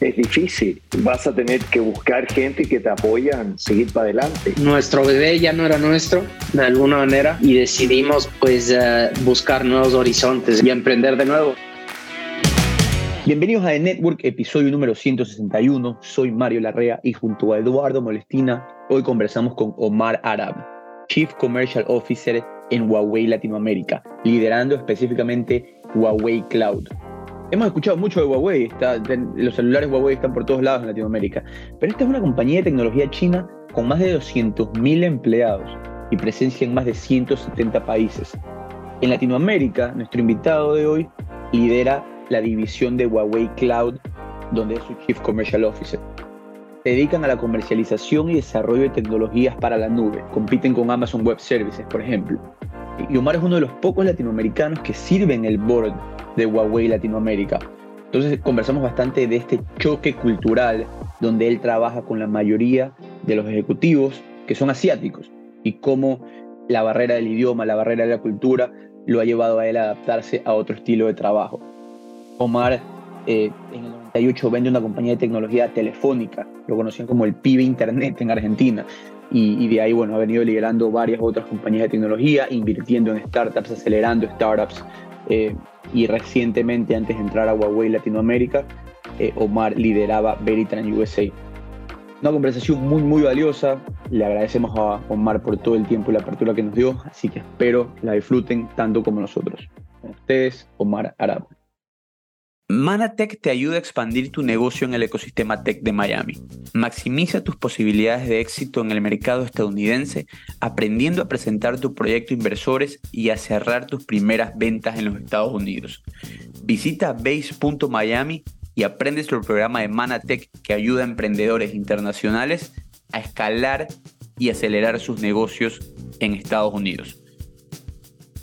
es difícil. Vas a tener que buscar gente que te apoyan, seguir para adelante. Nuestro bebé ya no era nuestro, de alguna manera, y decidimos pues eh, buscar nuevos horizontes y emprender de nuevo. Bienvenidos a The Network, episodio número 161. Soy Mario Larrea y junto a Eduardo Molestina, hoy conversamos con Omar Arab, Chief Commercial Officer en Huawei Latinoamérica, liderando específicamente Huawei Cloud, Hemos escuchado mucho de Huawei, los celulares Huawei están por todos lados en Latinoamérica, pero esta es una compañía de tecnología china con más de 200.000 empleados y presencia en más de 170 países. En Latinoamérica, nuestro invitado de hoy lidera la división de Huawei Cloud, donde es su Chief Commercial Officer. Se dedican a la comercialización y desarrollo de tecnologías para la nube, compiten con Amazon Web Services, por ejemplo. Y Omar es uno de los pocos latinoamericanos que sirven el board de Huawei Latinoamérica. Entonces conversamos bastante de este choque cultural donde él trabaja con la mayoría de los ejecutivos que son asiáticos y cómo la barrera del idioma, la barrera de la cultura lo ha llevado a él a adaptarse a otro estilo de trabajo. Omar eh, en el 98 vende una compañía de tecnología telefónica, lo conocían como el PIB Internet en Argentina, y, de ahí bueno, ha venido liderando varias otras compañías de tecnología, invirtiendo en startups, acelerando startups, eh, y recientemente, antes de entrar a Huawei Latinoamérica, eh, Omar lideraba Veritran USA. Una conversación muy, muy valiosa. Le agradecemos a Omar por todo el tiempo y la apertura que nos dio, así que espero la disfruten tanto como nosotros. Con ustedes, Omar Arab. Manatech te ayuda a expandir tu negocio en el ecosistema tech de Miami. Maximiza tus posibilidades de éxito en el mercado estadounidense aprendiendo a presentar tu proyecto inversores y a cerrar tus primeras ventas en los Estados Unidos. Visita base.miami y aprende sobre el programa de Manatech que ayuda a emprendedores internacionales a escalar y acelerar sus negocios en Estados Unidos.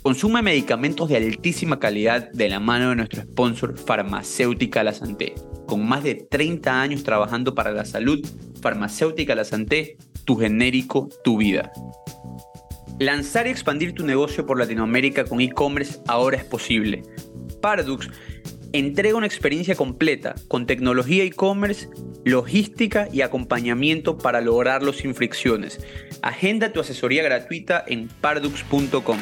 Consume medicamentos de altísima calidad de la mano de nuestro sponsor Farmacéutica La Santé. Con más de 30 años trabajando para la salud, Farmacéutica La Santé, tu genérico, tu vida. Lanzar y expandir tu negocio por Latinoamérica con e-commerce ahora es posible. Pardux entrega una experiencia completa con tecnología e-commerce, logística y acompañamiento para lograrlo sin fricciones. Agenda tu asesoría gratuita en pardux.com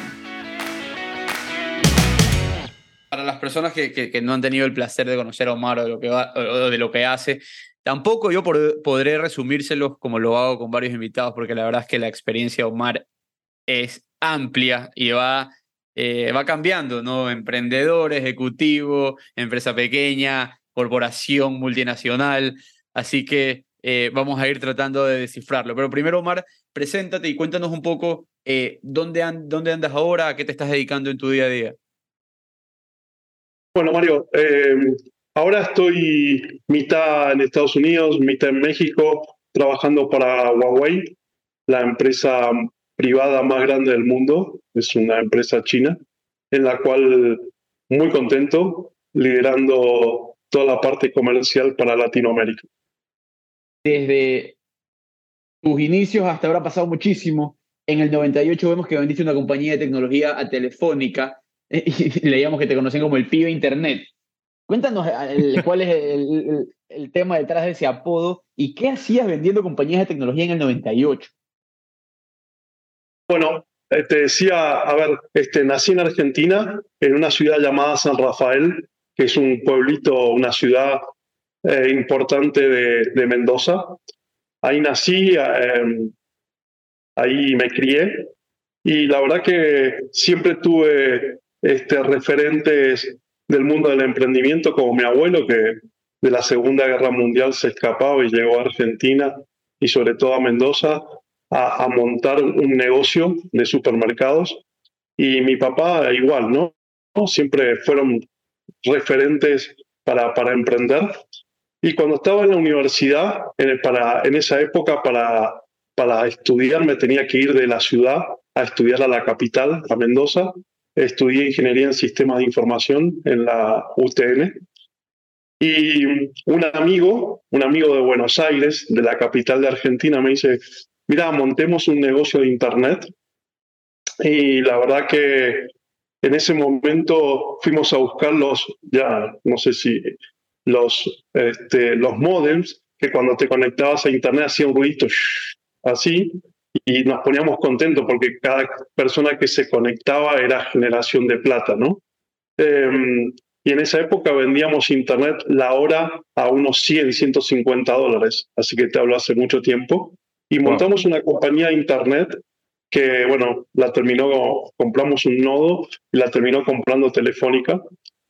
para las personas que, no han tenido el placer de conocer a Omar o de lo que, de lo que hace, tampoco yo podré resumírselos como lo hago con varios invitados, porque la verdad es que la experiencia de Omar es amplia y va, eh, va cambiando, ¿no? Emprendedor, ejecutivo, empresa pequeña, corporación multinacional. Así que eh, vamos a ir tratando de descifrarlo. Pero primero, Omar, preséntate y cuéntanos un poco eh, dónde, dónde andas ahora, a qué te estás dedicando en tu día a día. Bueno, Mario, eh, ahora estoy mitad en Estados Unidos, mitad en México, trabajando para Huawei, la empresa privada más grande del mundo. Es una empresa china, en la cual muy contento, liderando toda la parte comercial para Latinoamérica. Desde tus inicios hasta ahora ha pasado muchísimo. En el 98 vemos que vendiste una compañía de tecnología a Telefónica y leíamos que te conocen como el pibe Internet. Cuéntanos eh, cuál es el, el, tema detrás de ese apodo y qué hacías vendiendo compañías de tecnología en el 98. Bueno, eh, te decía, a ver, este, nací en Argentina, en una ciudad llamada San Rafael, que es un pueblito, una ciudad eh, importante de, de, Mendoza. Ahí nací, ahí me crié y la verdad que siempre tuve este, referentes del mundo del emprendimiento, como mi abuelo, que de la Segunda Guerra Mundial se escapaba y llegó a Argentina y sobre todo a Mendoza a, montar un negocio de supermercados. Y mi papá igual, ¿no? Siempre fueron referentes para, para emprender. Y cuando estaba en la universidad, en, para, en esa época, para, para estudiar me tenía que ir de la ciudad a estudiar a la capital, a Mendoza. Estudié ingeniería en sistemas de información en la UTN. Y un amigo, un amigo de Buenos Aires, de la capital de Argentina, me dice, mira, montemos un negocio de Internet. Y la verdad que en ese momento fuimos a buscar los, ya no sé si, los, este, los modems, que cuando te conectabas a Internet hacía un ruido así, y nos poníamos contentos porque cada persona que se conectaba era generación de plata, ¿no? Em, y en esa época vendíamos Internet la hora a unos 100, 150 dólares, así que te hablo hace mucho tiempo. Y montamos una compañía de Internet que, bueno, la terminó, compramos un nodo y la terminó comprando Telefónica.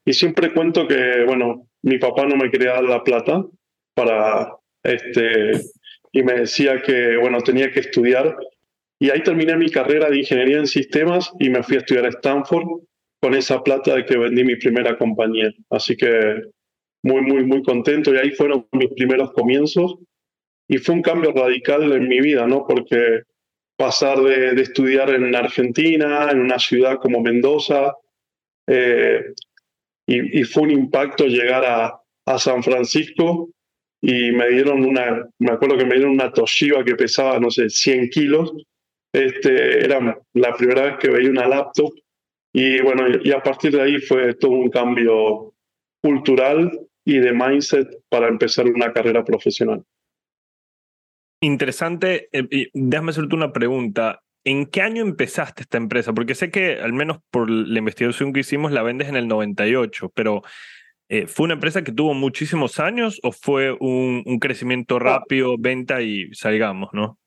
Y siempre cuento que, bueno, mi papá no me quería dar la plata para, este, y me decía que, bueno, tenía que estudiar. Y ahí terminé mi carrera de ingeniería en sistemas y me fui a estudiar a Stanford con esa plata de que vendí mi primera compañía. Así que muy, muy, muy contento. Y ahí fueron mis primeros comienzos. Y fue un cambio radical en mi vida, ¿no? Porque pasar de, estudiar en Argentina, en una ciudad como Mendoza, eh, y, fue un impacto llegar a, a, San Francisco y me dieron una, me acuerdo que me dieron una Toshiba que pesaba, no sé, 100 kilos. Este, era la primera vez que veía una laptop y bueno, y a partir de ahí fue todo un cambio cultural y de mindset para empezar una carrera profesional. Interesante. Eh, déjame hacerte una pregunta. ¿En qué año empezaste esta empresa? Porque sé que, al menos por la investigación que hicimos, la vendes en el 98, pero eh, ¿fue una empresa que tuvo muchísimos años o fue un, crecimiento rápido, venta y salgamos, no?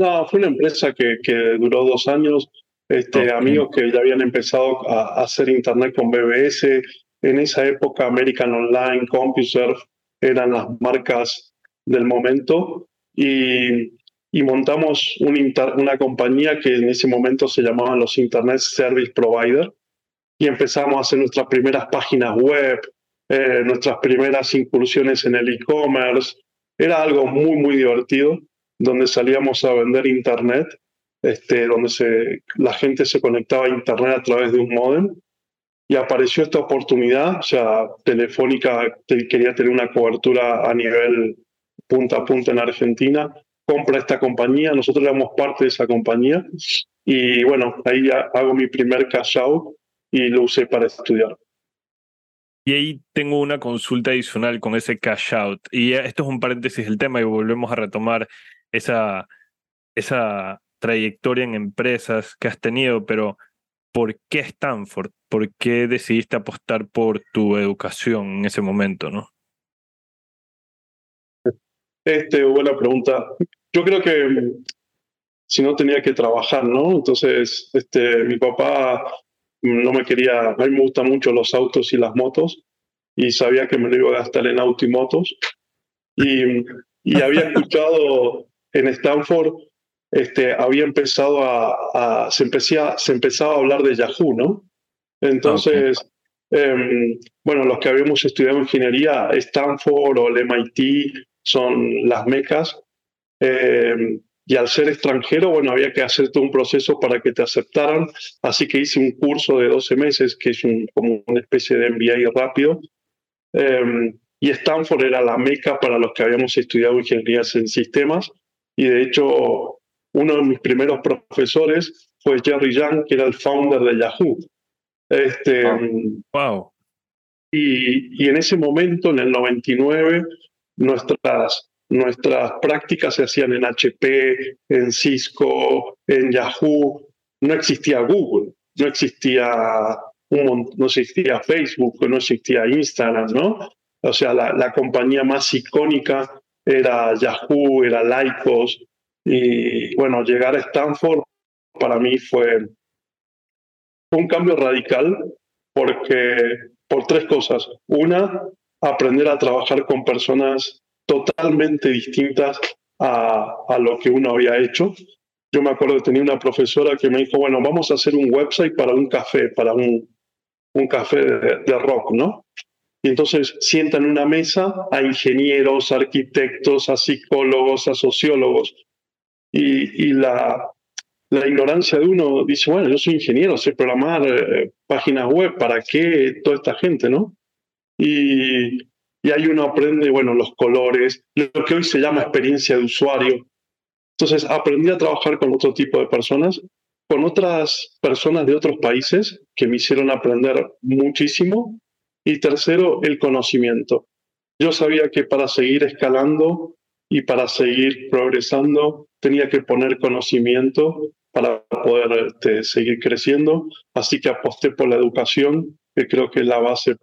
No, fue una empresa que, que duró dos años. Este, Amigos que ya habían empezado a, hacer internet con BBS. En esa época, American Online, CompuServe eran las marcas del momento y, montamos una compañía que en ese momento se llamaban los Internet Service Provider y empezamos a hacer nuestras primeras páginas web, eh, nuestras primeras incursiones en el e-commerce. Era algo muy, muy divertido, donde salíamos a vender Internet, este, donde se, la gente se conectaba a Internet a través de un modem. Y apareció esta oportunidad, o sea, Telefónica quería tener una cobertura a nivel punta a punta en Argentina, compra esta compañía, nosotros éramos parte de esa compañía y bueno, ahí hago mi primer cash out y lo usé para estudiar. Y ahí tengo una consulta adicional con ese cash out. Y esto es un paréntesis del tema y volvemos a retomar esa, esa trayectoria en empresas que has tenido, pero ¿por qué Stanford? ¿Por qué decidiste apostar por tu educación en ese momento, no? Este, buena pregunta. Yo creo que mm, si no tenía que trabajar, ¿no? Entonces, este, mi papá no me quería, a mí me gustan mucho los autos y las motos y sabía que me lo iba a gastar en auto y motos. Y, y había escuchado en Stanford, este, había empezado a, se, empecía, se empezaba a hablar de Yahoo, ¿no? Entonces, em, bueno, los que habíamos estudiado ingeniería, Stanford o el MIT, son las mecas. Eh, y al ser extranjero, bueno, había que hacer todo un proceso para que te aceptaran. Así que hice un curso de 12 meses, que es un, como una especie de MBA rápido. Eh, y Stanford era la meca para los que habíamos estudiado ingenierías en sistemas. Y de hecho, uno de mis primeros profesores fue Jerry Yang, que era el founder de Yahoo. Este, wow. Y, y en ese momento, en el 99, nuestras, nuestras prácticas se hacían en HP, en Cisco, en Yahoo. No existía Google, no existía, no existía Facebook, no existía Instagram, ¿no? O sea, la, la compañía más icónica era Yahoo, era Lycos. Y bueno, llegar a Stanford para mí fue un cambio radical porque por tres cosas. Una, aprender a trabajar con personas totalmente distintas a, a, lo que uno había hecho. Yo me acuerdo que tenía una profesora que me dijo, bueno, vamos a hacer un website para un café, para un, un café de, rock, ¿no? Y entonces sientan una mesa a ingenieros, arquitectos, a psicólogos, a sociólogos. Y, y la, la ignorancia de uno dice, bueno, yo soy ingeniero, sé programar eh, páginas web, ¿para qué toda esta gente, no? Y, y ahí uno aprende, bueno, los colores, lo que hoy se llama experiencia de usuario. Entonces, aprendí a trabajar con otro tipo de personas, con otras personas de otros países que me hicieron aprender muchísimo. Y tercero, el conocimiento. Yo sabía que para seguir escalando y para seguir progresando tenía que poner conocimiento para poder este, seguir creciendo. Así que aposté por la educación, que creo que es la base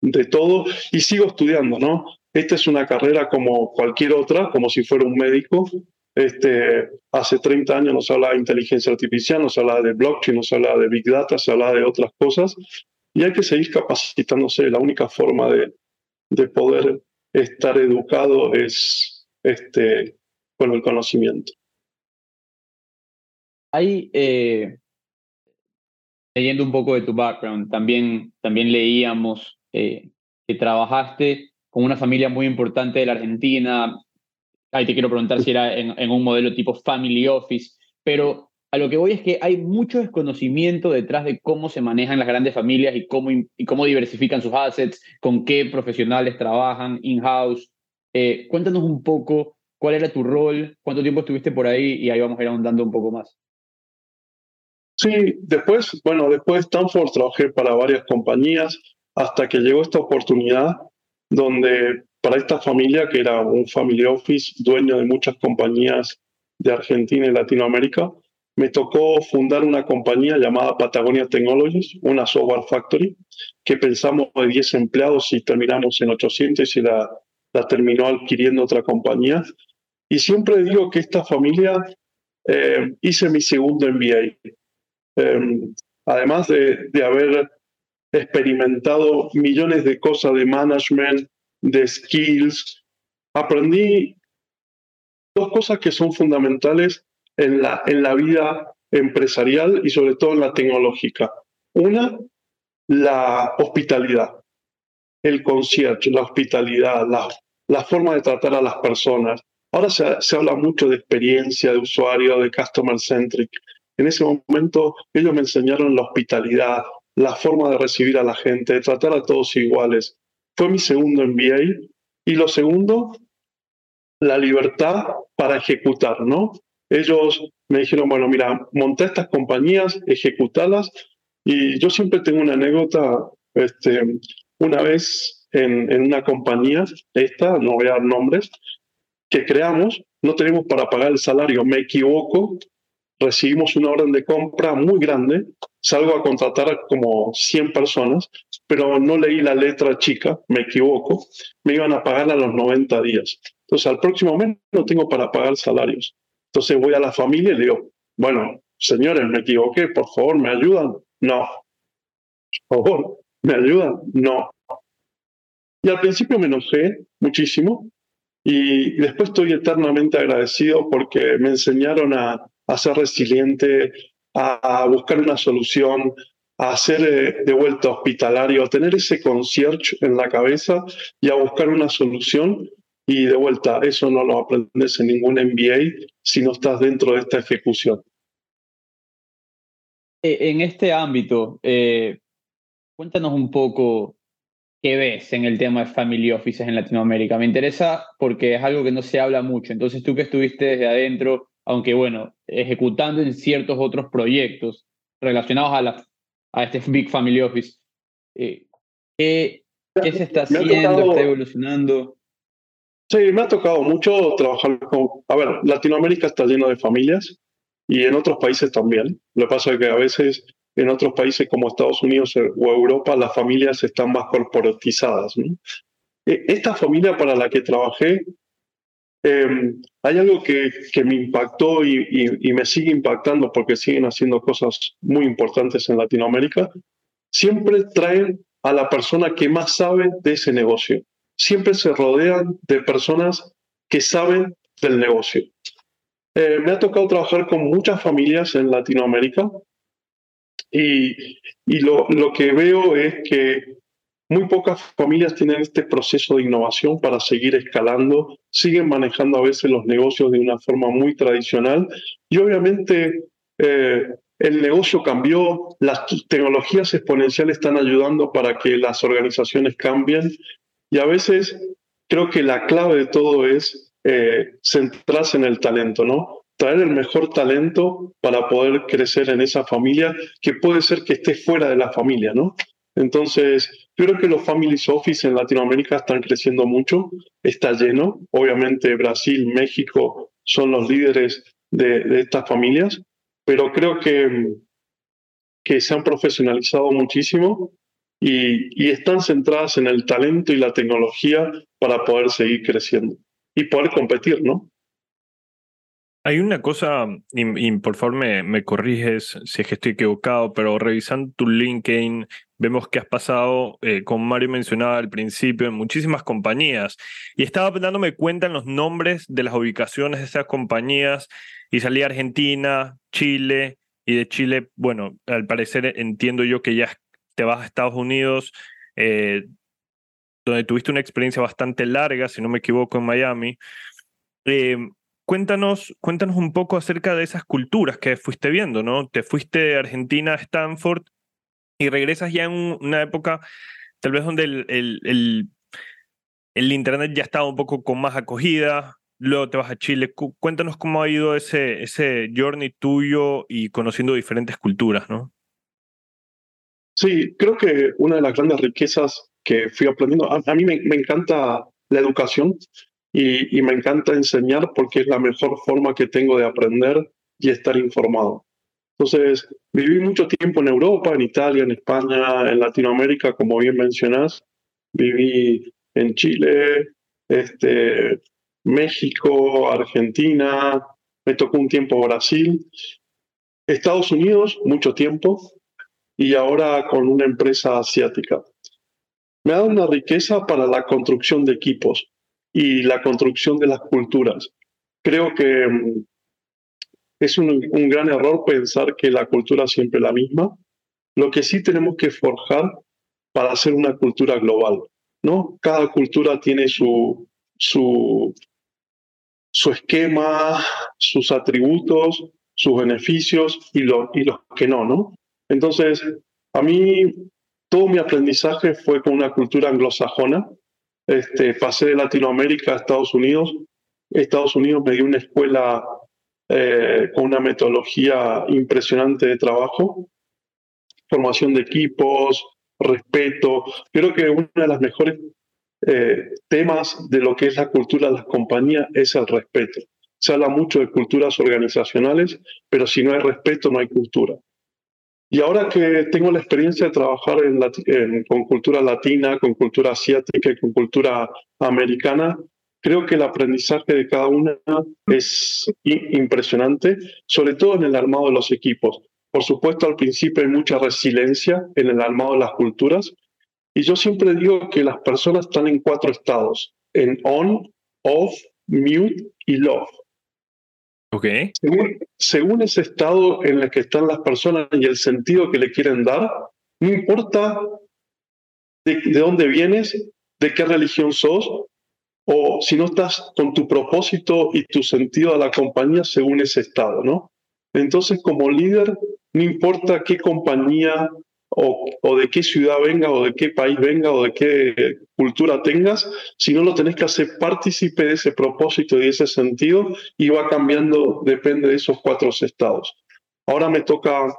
de todo y sigo estudiando, ¿no? Esta es una carrera como cualquier otra, como si fuera un médico. Este, hace 30 años nos hablaba de inteligencia artificial, nos hablaba de blockchain, nos hablaba de big data, se hablaba de otras cosas y hay que seguir capacitándose. La única forma de, de poder estar educado es este, con el conocimiento. Hay, eh, leyendo un poco de tu background, también, también leíamos eh, que trabajaste con una familia muy importante de la Argentina. Ahí te quiero preguntar si era en, un modelo tipo family office, pero a lo que voy es que hay mucho desconocimiento detrás de cómo se manejan las grandes familias y cómo, y cómo diversifican sus assets, con qué profesionales trabajan in-house. Eh, cuéntanos un poco cuál era tu rol, cuánto tiempo estuviste por ahí y ahí vamos a ir ahondando un poco más. Sí, después, bueno, después de Stanford trabajé para varias compañías hasta que llegó esta oportunidad donde para esta familia, que era un family office, dueño de muchas compañías de Argentina y Latinoamérica, me tocó fundar una compañía llamada Patagonia Technologies, una software factory, que pensamos de 10 empleados y terminamos en 800 y la, la terminó adquiriendo otra compañía. Y siempre digo que esta familia eh, hice mi segundo MBA. Eh, además de, de haber experimentado millones de cosas de management, de skills. Aprendí dos cosas que son fundamentales en la, en la vida empresarial y sobre todo en la tecnológica. Una, la hospitalidad, el concierto, la hospitalidad, la, la forma de tratar a las personas. Ahora se, se habla mucho de experiencia de usuario, de customer centric. En ese momento ellos me enseñaron la hospitalidad, la forma de recibir a la gente, de tratar a todos iguales. Fue mi segundo MBA. Y lo segundo, la libertad para ejecutar, ¿no? Ellos me dijeron, bueno, mira, monté estas compañías, ejecutalas. Y yo siempre tengo una anécdota, este, una vez en, en una compañía, esta, no voy a dar nombres, que creamos, no tenemos para pagar el salario, me equivoco, recibimos una orden de compra muy grande, salgo a contratar como 100 personas, pero no leí la letra chica, me equivoco, me iban a pagar a los 90 días. Entonces, al próximo mes no tengo para pagar salarios. Entonces voy a la familia y le digo, bueno, señores, me equivoqué, por favor, ¿me ayudan? No. Por favor, ¿me ayudan? No. Y al principio me enojé muchísimo y después estoy eternamente agradecido porque me enseñaron a, a ser resiliente, a, buscar una solución, a ser eh, de vuelta hospitalario, a tener ese concierge en la cabeza y a buscar una solución. Y de vuelta, eso no lo aprendes en ningún MBA si no estás dentro de esta ejecución. E, en este ámbito, eh, cuéntanos un poco qué ves en el tema de family offices en Latinoamérica. Me interesa porque es algo que no se habla mucho. Entonces, tú que estuviste desde adentro, aunque bueno, ejecutando en ciertos otros proyectos relacionados a, la, a este Big Family Office. Eh, ¿qué, ¿qué, se está haciendo? ¿Está evolucionando? Sí, me ha tocado mucho trabajar con... A ver, Latinoamérica está lleno de familias y en otros países también. Lo que pasa es que a veces en otros países como Estados Unidos o Europa las familias están más corporatizadas. E, esta familia para la que trabajé Em, hay algo que, que me impactó y, me sigue impactando porque siguen haciendo cosas muy importantes en Latinoamérica. Siempre traen a la persona que más sabe de ese negocio. Siempre se rodean de personas que saben del negocio. Eh, me ha tocado trabajar con muchas familias en Latinoamérica y, y lo, lo que veo es que muy pocas familias tienen este proceso de innovación para seguir escalando, siguen manejando a veces los negocios de una forma muy tradicional y obviamente Eh, el negocio cambió, las tecnologías exponenciales están ayudando para que las organizaciones cambien y a veces creo que la clave de todo es eh, centrarse en el talento, ¿no? Traer el mejor talento para poder crecer en esa familia que puede ser que esté fuera de la familia, ¿no? Entonces, creo que los Families Office en Latinoamérica están creciendo mucho, está lleno. Obviamente Brasil, México son los líderes de, de estas familias, pero creo que, que se han profesionalizado muchísimo y, y, están centradas en el talento y la tecnología para poder seguir creciendo y poder competir, ¿no? Hay una cosa, y, por favor me, me, corriges si es que estoy equivocado, pero revisando tu LinkedIn, vemos que has pasado, eh, como Mario mencionaba al principio, en muchísimas compañías. Y estaba dándome cuenta en los nombres de las ubicaciones de esas compañías y salí a Argentina, Chile, y de Chile, bueno, al parecer entiendo yo que ya te vas a Estados Unidos, eh, donde tuviste una experiencia bastante larga, si no me equivoco, en Miami. Eh, cuéntanos, cuéntanos un poco acerca de esas culturas que fuiste viendo, ¿no? Te fuiste de Argentina a Stanford y regresas ya en una época tal vez donde el, Internet ya estaba un poco con más acogida, luego te vas a Chile. Cuéntanos cómo ha ido ese, ese journey tuyo y conociendo diferentes culturas, ¿no? Sí, creo que una de las grandes riquezas que fui aprendiendo, a, mí me, encanta la educación y, me encanta enseñar porque es la mejor forma que tengo de aprender y estar informado. Entonces, viví mucho tiempo en Europa, en Italia, en España, en Latinoamérica, como bien mencionás. Viví en Chile, este, México, Argentina, me tocó un tiempo Brasil, Estados Unidos, mucho tiempo, y ahora con una empresa asiática. Me ha una riqueza para la construcción de equipos y la construcción de las culturas. Creo que mm, es un, gran error pensar que la cultura es siempre la misma. Lo que sí tenemos que forjar para hacer una cultura global, ¿no? Cada cultura tiene su, su, su esquema, sus atributos, sus beneficios y, lo, y los que no, ¿no? Entonces, a mí todo mi aprendizaje fue con una cultura anglosajona. Este, pasé de Latinoamérica a Estados Unidos. Estados Unidos me dio una escuela eh, con una metodología impresionante de trabajo, formación de equipos, respeto. Creo que una de las mejores eh, temas de lo que es la cultura de las compañías es el respeto. Se habla mucho de culturas organizacionales, pero si no hay respeto no hay cultura. Y ahora que tengo la experiencia de trabajar con cultura latina, con cultura asiática y con cultura americana, creo que el aprendizaje de cada una es impresionante, sobre todo en el armado de los equipos. Por supuesto, al principio hay mucha resiliencia en el armado de las culturas, y yo siempre digo que las personas están en cuatro estados, en on, off, mute y love. Ok. Según, según ese estado en el que están las personas y el sentido que le quieren dar, no importa de, de dónde vienes, de qué religión sos, o si no estás con tu propósito y tu sentido a la compañía según ese estado, ¿no? Entonces, como líder, no importa qué compañía o, de qué ciudad venga o de qué país venga o de qué cultura tengas, si no lo tenés que hacer partícipe de ese propósito y de ese sentido y va cambiando, depende de esos cuatro estados. Ahora me toca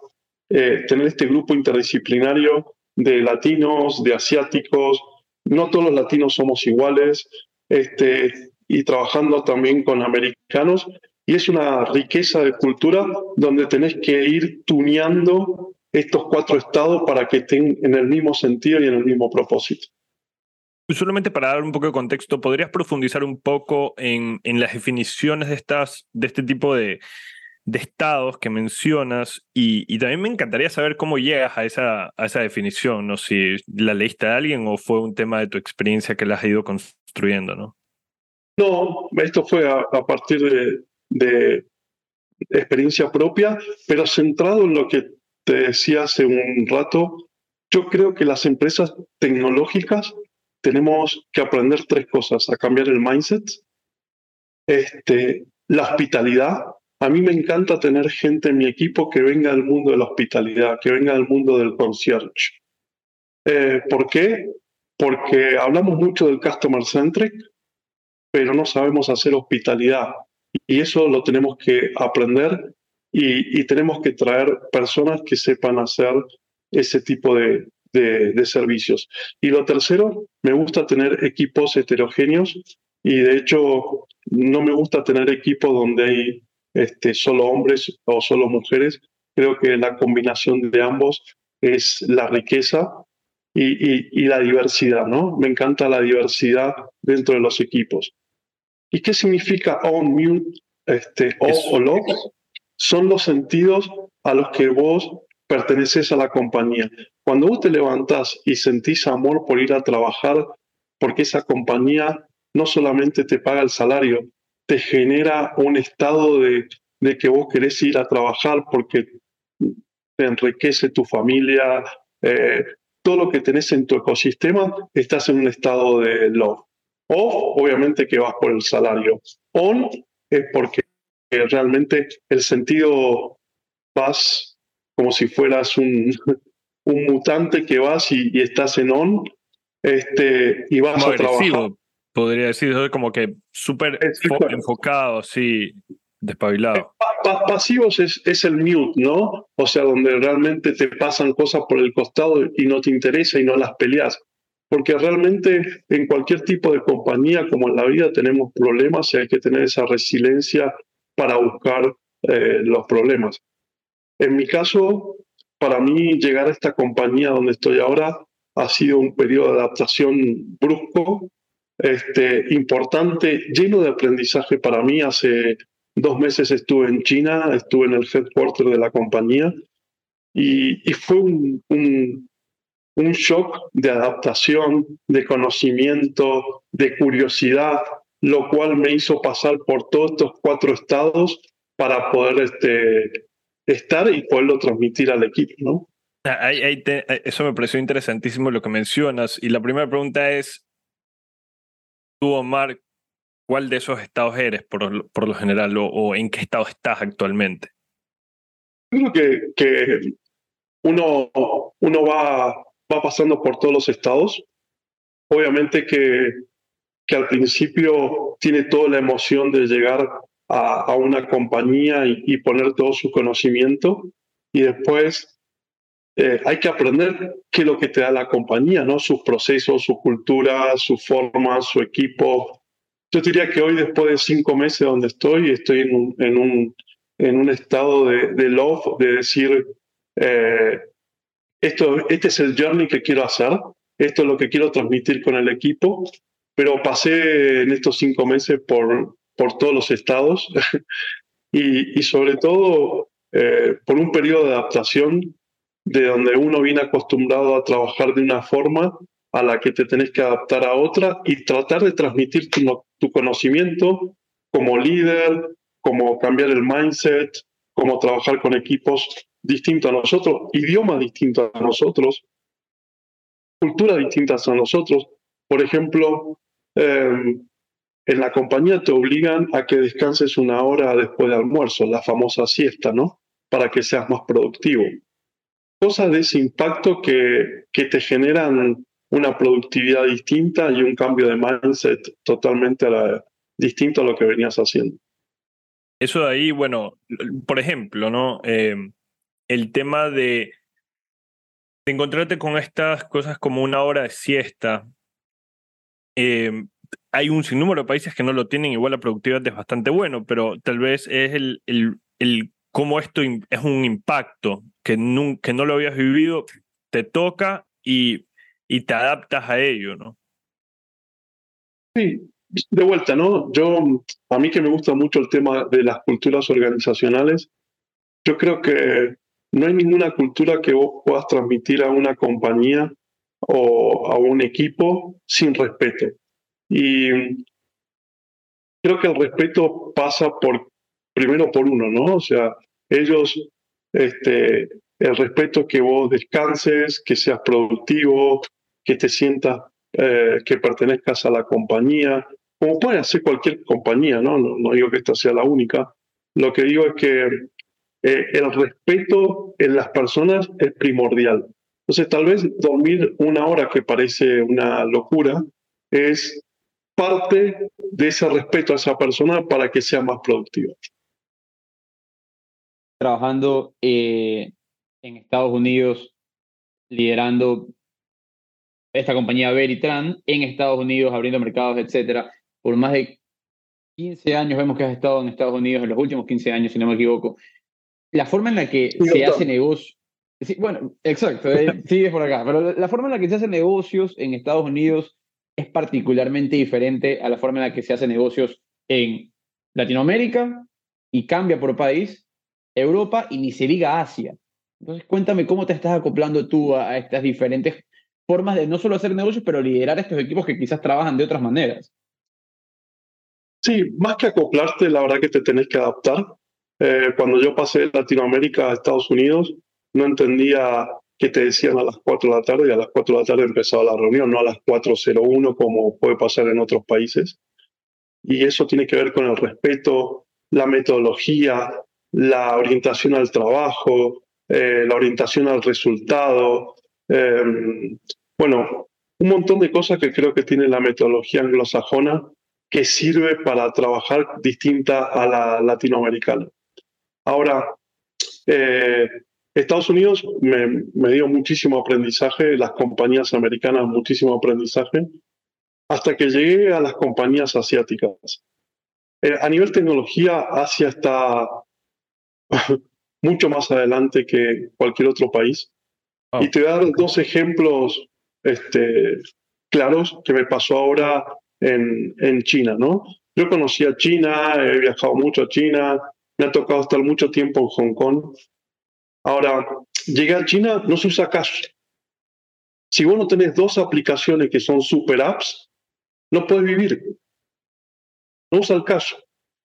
eh, tener este grupo interdisciplinario de latinos, de asiáticos, no todos los latinos somos iguales, este, y trabajando también con americanos, y es una riqueza de cultura donde tenés que ir tuneando estos cuatro estados para que estén en el mismo sentido y en el mismo propósito. Solamente para dar un poco de contexto, ¿podrías profundizar un poco en, en las definiciones de, estas, de este tipo de, de estados que mencionas? Y, y, también me encantaría saber cómo llegas a esa, a esa definición, ¿no? Si la leíste a alguien o fue un tema de tu experiencia que la has ido construyendo, ¿no? No, esto fue a, a partir de, de experiencia propia, pero centrado en lo que te decía hace un rato, yo creo que las empresas tecnológicas tenemos que aprender tres cosas, a cambiar el mindset, este, la hospitalidad, a mí me encanta tener gente en mi equipo que venga del mundo de la hospitalidad, que venga del mundo del concierge. Eh, ¿Por qué? Porque hablamos mucho del customer centric, pero no sabemos hacer hospitalidad. Y eso lo tenemos que aprender y, tenemos que traer personas que sepan hacer ese tipo de, de, servicios. Y lo tercero, me gusta tener equipos heterogéneos y de hecho no me gusta tener equipos donde hay este, solo hombres o solo mujeres. Creo que la combinación de ambos es la riqueza y, y, la diversidad, ¿no? Me encanta la diversidad dentro de los equipos. ¿Y qué significa on, mute, este, off o lock? Son los sentidos a los que vos perteneces a la compañía. Cuando vos te levantás y sentís amor por ir a trabajar, porque esa compañía no solamente te paga el salario, te genera un estado de, de que vos querés ir a trabajar porque te enriquece tu familia, eh, todo lo que tenés en tu ecosistema, estás en un estado de love. O, obviamente, que vas por el salario. On es porque realmente el sentido vas como si fueras un, un mutante que vas y, estás en on este, y vas a trabajar. Podría decir, como que súper enfocado, sí, despabilado. pasivos es, es el mute, ¿no? O sea, donde realmente te pasan cosas por el costado y no te interesa y no las peleas. Porque realmente en cualquier tipo de compañía, como en la vida, tenemos problemas y hay que tener esa resiliencia para buscar eh, los problemas. En mi caso, para mí llegar a esta compañía donde estoy ahora ha sido un periodo de adaptación brusco, este, importante, lleno de aprendizaje para mí. Hace dos meses estuve en China, estuve en el headquarter de la compañía y, y fue un, un, un shock de adaptación, de conocimiento, de curiosidad, lo cual me hizo pasar por todos estos cuatro estados para poder este, estar y poderlo transmitir al equipo, ¿no? Ah, eso me pareció interesantísimo lo que mencionas. Y la primera pregunta es, tú, Omar, ¿cuál de esos estados eres por, por lo general o, en qué estado estás actualmente? Creo que, que uno, uno va, va pasando por todos los estados. Obviamente que, que al principio tiene toda la emoción de llegar a, una compañía y, poner todo su conocimiento y después eh, hay que aprender qué es lo que te da la compañía, ¿no? Sus procesos, su cultura, su forma, su equipo. Yo diría que hoy, después de cinco meses donde estoy, estoy en un, en un, en un estado de, de love, de decir, eh, esto, este es el journey que quiero hacer, esto es lo que quiero transmitir con el equipo, pero pasé en estos cinco meses por, por todos los estados y, y, sobre todo eh, por un periodo de adaptación de donde uno viene acostumbrado a trabajar de una forma a la que te tenés que adaptar a otra y tratar de transmitir tu, tu conocimiento como líder, como cambiar el mindset, como trabajar con equipos distintos a nosotros, idiomas distintos a nosotros, culturas distintas a nosotros. Por ejemplo, eh, en la compañía te obligan a que descanses una hora después del almuerzo, la famosa siesta, ¿no? Para que seas más productivo. Cosas de ese impacto que, que te generan una productividad distinta y un cambio de mindset totalmente distinto a lo que venías haciendo. Eso de ahí, bueno, por ejemplo, ¿no? Eh, el tema de, de, encontrarte con estas cosas como una hora de siesta, eh, hay un sinnúmero de países que no lo tienen, igual la productividad es bastante bueno, pero tal vez es el, el, el cómo esto es un impacto que, que no lo habías vivido, te toca y, y te adaptas a ello, ¿no? Sí, de vuelta, ¿no? Yo, a mí que me gusta mucho el tema de las culturas organizacionales, yo creo que no hay ninguna cultura que vos puedas transmitir a una compañía o a un equipo sin respeto. Y creo que el respeto pasa por, primero por uno, ¿no? O sea, ellos, este, el respeto que vos descanses, que seas productivo, que te sientas eh, que pertenezcas a la compañía, como puede hacer cualquier compañía, ¿no? ¿no? digo que esta sea la única, lo que digo es que eh, el respeto en las personas es primordial. Entonces, tal vez dormir una hora, que parece una locura, es parte de ese respeto a esa persona para que sea más productiva. Trabajando eh, en Estados Unidos, liderando esta compañía Veritran en Estados Unidos, abriendo mercados, etcétera, por más de 15 años vemos que has estado en Estados Unidos, en los últimos 15 años, si no me equivoco. La forma en la que se hace negocio, bueno, exacto, eh, sigues por acá, pero la forma en la que se hacen negocios en Estados Unidos es particularmente diferente a la forma en la que se hacen negocios en Latinoamérica y cambia por país, Europa y ni se diga Asia. Entonces, cuéntame cómo te estás acoplando tú a, estas diferentes formas de no solo hacer negocios, pero liderar estos equipos que quizás trabajan de otras maneras. Sí, más que acoplarte, la verdad que te tenés que adaptar. Eh, cuando yo pasé de Latinoamérica a Estados Unidos, no entendía qué te decían a las 4 de la tarde y a las 4 de la tarde empezaba la reunión, no a las 4.01 como puede pasar en otros países. Y eso tiene que ver con el respeto, la metodología, la orientación al trabajo, eh, la orientación al resultado. Em, bueno, un montón de cosas que creo que tiene la metodología anglosajona que sirve para trabajar distinta a la latinoamericana. Ahora, eh, Estados Unidos me, dio muchísimo aprendizaje, las compañías americanas muchísimo aprendizaje, hasta que llegué a las compañías asiáticas. Eh, a nivel tecnología, Asia está mucho más adelante que cualquier otro país. Ah. Y te voy a dar dos ejemplos este, claros que me pasó ahora en, en China, ¿no? Yo conocí a China, he viajado mucho a China, me ha tocado estar mucho tiempo en Hong Kong Ahora, llegar a China no se usa cash. Si vos no tenés dos aplicaciones que son super apps, no puedes vivir. No usa el cash.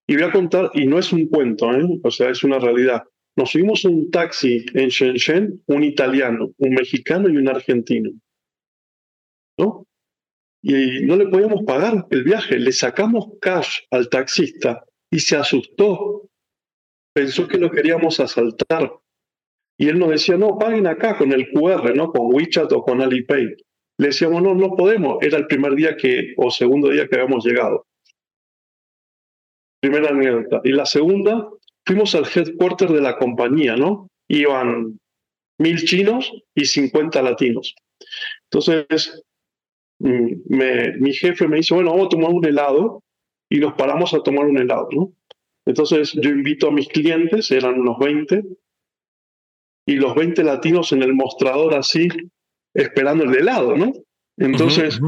Y voy a contar, y no es un cuento, ¿eh? o sea, es una realidad. Nos subimos un taxi en Shenzhen, un italiano, un mexicano y un argentino. ¿No? Y no le podíamos pagar el viaje. Le sacamos cash al taxista y se asustó. Pensó que lo queríamos asaltar. Y él nos decía, no, paguen acá con el QR, ¿no? Con WeChat o con Alipay. Le decíamos, no, no podemos. Era el primer día que, o segundo día que habíamos llegado. Primera anécdota. Y la segunda, fuimos al headquarter de la compañía, ¿no? Iban mil chinos y 50 latinos. Entonces, mm, me, mi jefe me dice, bueno, vamos a tomar un helado y nos paramos a tomar un helado, ¿no? Entonces yo invito a mis clientes, eran unos 20, y los 20 latinos en el mostrador así, esperando el helado, ¿no? Entonces,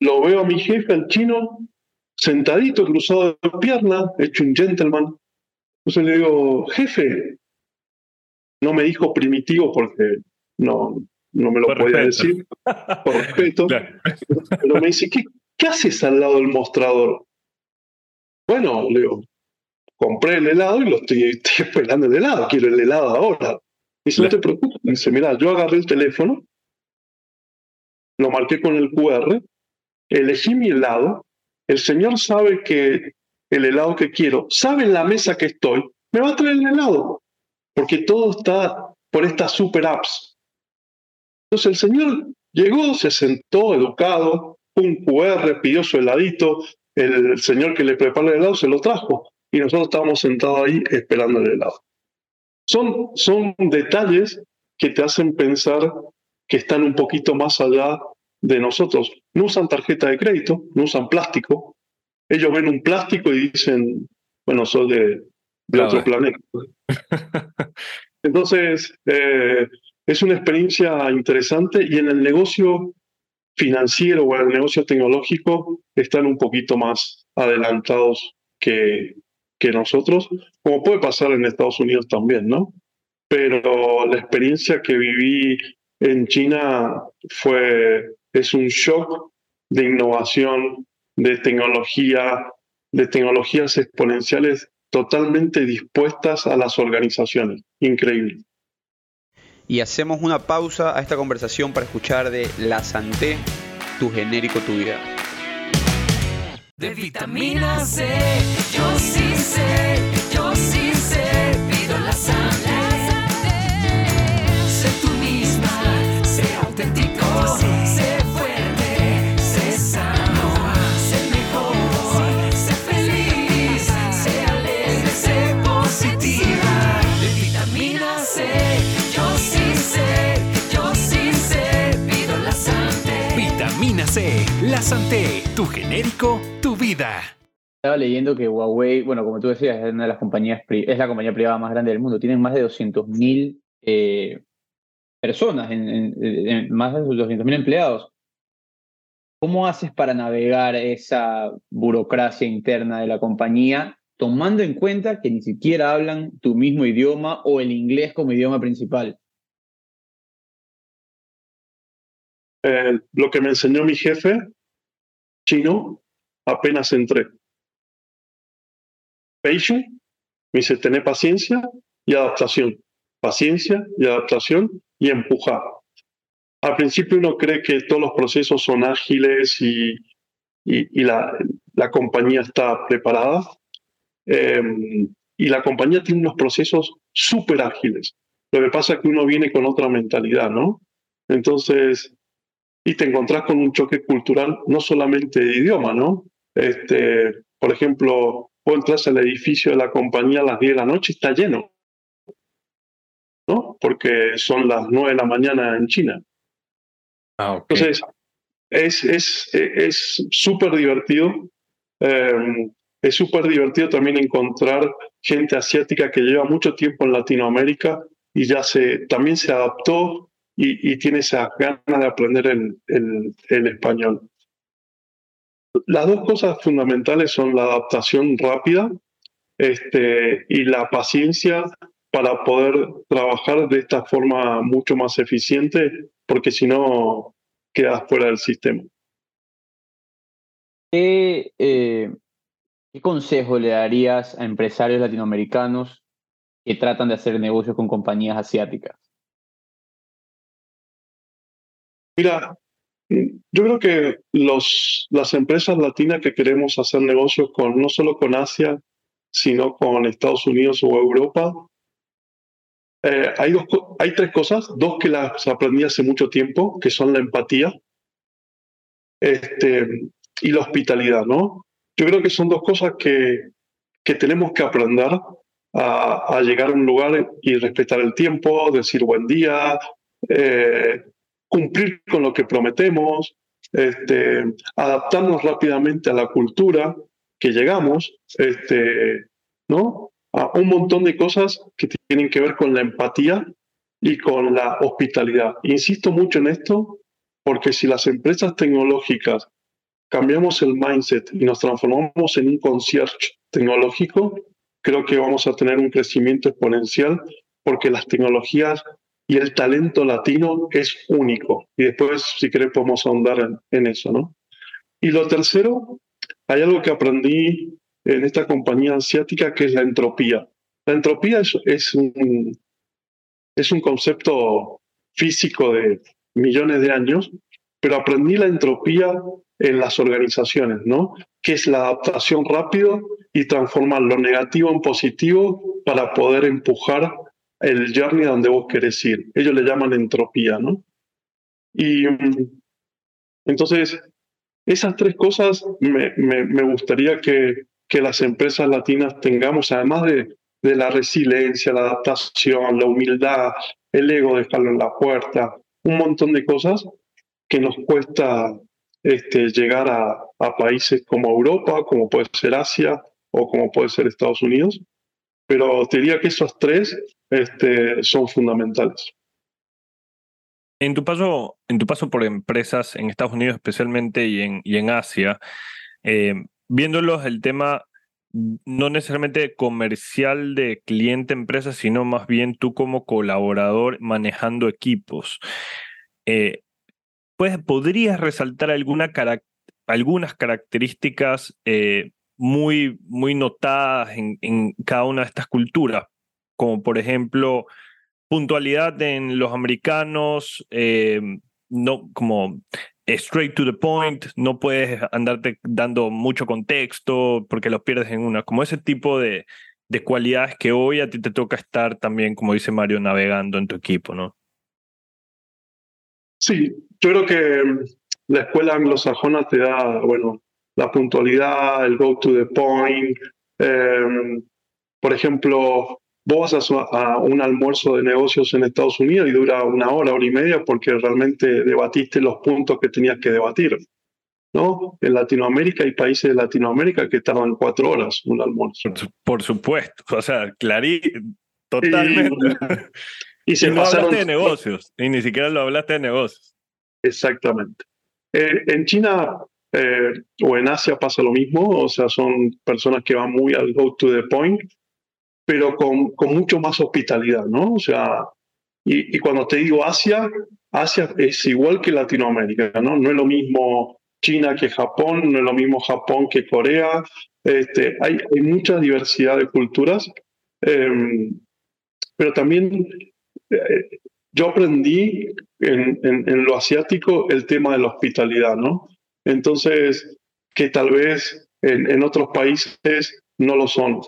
lo veo a mi jefe, el chino, sentadito, cruzado de pierna, hecho un gentleman. Entonces le digo, jefe, no me dijo primitivo porque no, no me lo podía decir, por respeto, pero me dice, ¿qué, ¿qué haces al lado del mostrador? Bueno, le digo, compré el helado y lo estoy, estoy esperando el helado, quiero el helado ahora. Dice, no te preocupes. Dice, mira, yo agarré el teléfono, lo marqué con el QR, elegí mi helado, el señor sabe que el helado que quiero, sabe en la mesa que estoy, me va a traer el helado, porque todo está por estas super apps. Entonces el señor llegó, se sentó educado, un QR, pidió su heladito, el señor que le preparó el helado se lo trajo y nosotros estábamos sentados ahí esperando el helado. Son, son detalles que te hacen pensar que están un poquito más allá de nosotros. No usan tarjeta de crédito, no usan plástico. Ellos ven un plástico y dicen, bueno, soy de, otro planeta. Entonces, eh, es una experiencia interesante y en el negocio financiero o en el negocio tecnológico están un poquito más adelantados que, que nosotros, como puede pasar en Estados Unidos también, ¿no? Pero la experiencia que viví en China fue, es un shock de innovación, de tecnología, de tecnologías exponenciales totalmente dispuestas a las organizaciones. Increíble. Y hacemos una pausa a esta conversación para escuchar de La Santé, tu genérico, tu vida. De vitamina C, yo sí sé, yo sí sé, pido la sangre. Sé tú misma, sé auténtico, sé fuerte, sé sano, sé mejor, sé feliz, sé alegre, sé positiva. De vitamina C, yo sí sé, yo sí sé, pido la sangre. Vitamina C, la Santé, tu genérico, vida. Estaba leyendo que Huawei, bueno, como tú decías, es una de las compañías, es la compañía privada más grande del mundo. Tienen más de 200.000 eh, personas, en, en- en- más de 200.000 empleados. ¿Cómo haces para navegar esa burocracia interna de la compañía, tomando en cuenta que ni siquiera hablan tu mismo idioma o el inglés como idioma principal? Eh, lo que me enseñó mi jefe chino apenas entré. Patient, me dice tener paciencia y adaptación. Paciencia y adaptación y empujar. Al principio uno cree que todos los procesos son ágiles y, y- la, la compañía está preparada. Eh, y la compañía tiene unos procesos súper ágiles. Lo que pasa es que uno viene con otra mentalidad, ¿no? Entonces, y te encontrás con un choque cultural no solamente de idioma, ¿no? Este, por ejemplo, vos entras al edificio de la compañía a las 10 de la noche y está lleno, ¿no? Porque son las 9 de la mañana en China. Ah, ok. Entonces, es es es súper divertido. eh, es súper divertido también encontrar gente asiática que lleva mucho tiempo en Latinoamérica y ya se, también se adaptó y, y tiene esas ganas de aprender el, el- el español. Las dos cosas fundamentales son la adaptación rápida este, y la paciencia para poder trabajar de esta forma mucho más eficiente, porque si no quedas fuera del sistema. ¿Qué, eh, ¿Qué consejo le darías a empresarios latinoamericanos que tratan de hacer negocios con compañías asiáticas? Mira, yo creo que los, las empresas latinas que queremos hacer negocios con, no solo con Asia, sino con Estados Unidos o Europa, eh, hay, dos, hay tres cosas, dos que las aprendí hace mucho tiempo, que son la empatía este, y la hospitalidad, ¿no? Yo creo que son dos cosas que, que tenemos que aprender a, a llegar a un lugar y respetar el tiempo, decir buen día, eh, cumplir con lo que prometemos, este, adaptarnos rápidamente a la cultura que llegamos, este, ¿no? A un montón de cosas que tienen que ver con la empatía y con la hospitalidad. Insisto mucho en esto porque si las empresas tecnológicas cambiamos el mindset y nos transformamos en un concierge tecnológico, creo que vamos a tener un crecimiento exponencial porque las tecnologías y el talento latino es único. Y después, si querés, podemos ahondar en, en eso, ¿no? Y lo tercero, hay algo que aprendí en esta compañía asiática que es la entropía. La entropía es, es, un, es un concepto físico de millones de años, pero aprendí la entropía en las organizaciones, ¿no? Que es la adaptación rápido y transformar lo negativo en positivo para poder empujar el journey donde vos querés ir. Ellos le llaman entropía, ¿no? Y entonces, esas tres cosas me, me, me gustaría que, que, las empresas latinas tengamos, además de, de, la resiliencia, la adaptación, la humildad, el ego, dejarlo en la puerta, un montón de cosas que nos cuesta este, llegar a, a países como Europa, como puede ser Asia o como puede ser Estados Unidos. Pero diría que esos tres este, son fundamentales. En tu paso, en tu paso por empresas en Estados Unidos especialmente y en, y en Asia, eh, viéndolos el tema no necesariamente comercial de cliente-empresa, sino más bien tú como colaborador manejando equipos. Eh, pues, ¿Podrías resaltar alguna algunas características eh, muy, muy notadas en, cada una de estas culturas? Como por ejemplo, puntualidad en los americanos, eh, no, como straight to the point, no puedes andarte dando mucho contexto porque los pierdes en una, como ese tipo de, de cualidades que hoy a ti te toca estar también, como dice Mario, navegando en tu equipo, ¿no? Sí, yo creo que mm, la escuela anglosajona te da, bueno, la puntualidad, el go to the point. eh, por ejemplo, vos vas a, un almuerzo de negocios en Estados Unidos y dura una hora, hora y media porque realmente debatiste los puntos que tenías que debatir. ¿no? En Latinoamérica hay países de Latinoamérica que tardan cuatro horas un almuerzo. Por supuesto, o sea, clarí, totalmente. Y, y se no pasaron hablaste de negocios, y ni siquiera lo hablaste de negocios. Exactamente. Eh, en China eh, o en Asia pasa lo mismo, o sea, son personas que van muy al go to the point, pero con, con mucho más hospitalidad, ¿no? O sea, y, y cuando te digo Asia, Asia es igual que Latinoamérica, ¿no? No es lo mismo China que Japón, no es lo mismo Japón que Corea, este, hay, hay mucha diversidad de culturas, eh, pero también eh, yo aprendí en, en, en, lo asiático el tema de la hospitalidad, ¿no? Entonces, que tal vez en, en, otros países no lo son.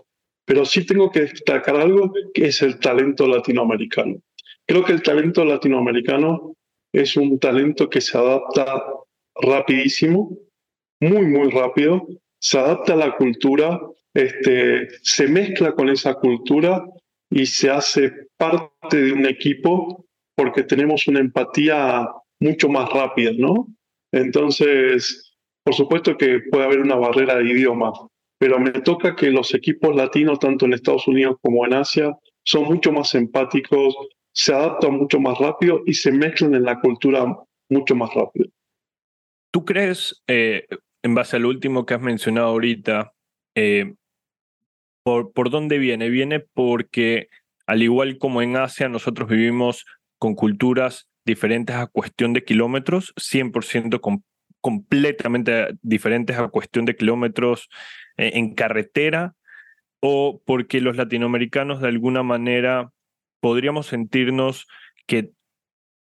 Pero sí tengo que destacar algo que es el talento latinoamericano. Creo que el talento latinoamericano es un talento que se adapta rapidísimo, muy, muy rápido, se adapta a la cultura, este, se mezcla con esa cultura y se hace parte de un equipo porque tenemos una empatía mucho más rápida, ¿no? Entonces, por supuesto que puede haber una barrera de idioma, pero me toca que los equipos latinos, tanto en Estados Unidos como en Asia, son mucho más empáticos, se adaptan mucho más rápido y se mezclan en la cultura mucho más rápido. ¿Tú crees, eh, en base al último que has mencionado ahorita, eh, por, por dónde viene? Viene porque, al igual como en Asia, nosotros vivimos con culturas diferentes a cuestión de kilómetros, 100% com completamente diferentes a cuestión de kilómetros eh, en carretera, o porque los latinoamericanos de alguna manera podríamos sentirnos que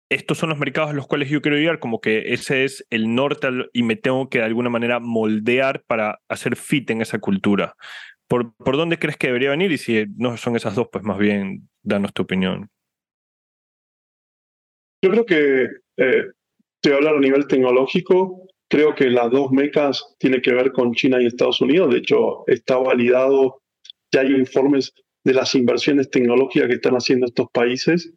estos son los mercados a los cuales yo quiero llegar, como que ese es el norte y me tengo que de alguna manera moldear para hacer fit en esa cultura. ¿Por, ¿Por dónde crees que debería venir? Y si no son esas dos, pues más bien danos tu opinión. Yo creo que, eh, te voy a hablar a nivel tecnológico, creo que las dos mecas tienen que ver con China y Estados Unidos. De hecho, está validado, ya hay informes de las inversiones tecnológicas que están haciendo estos países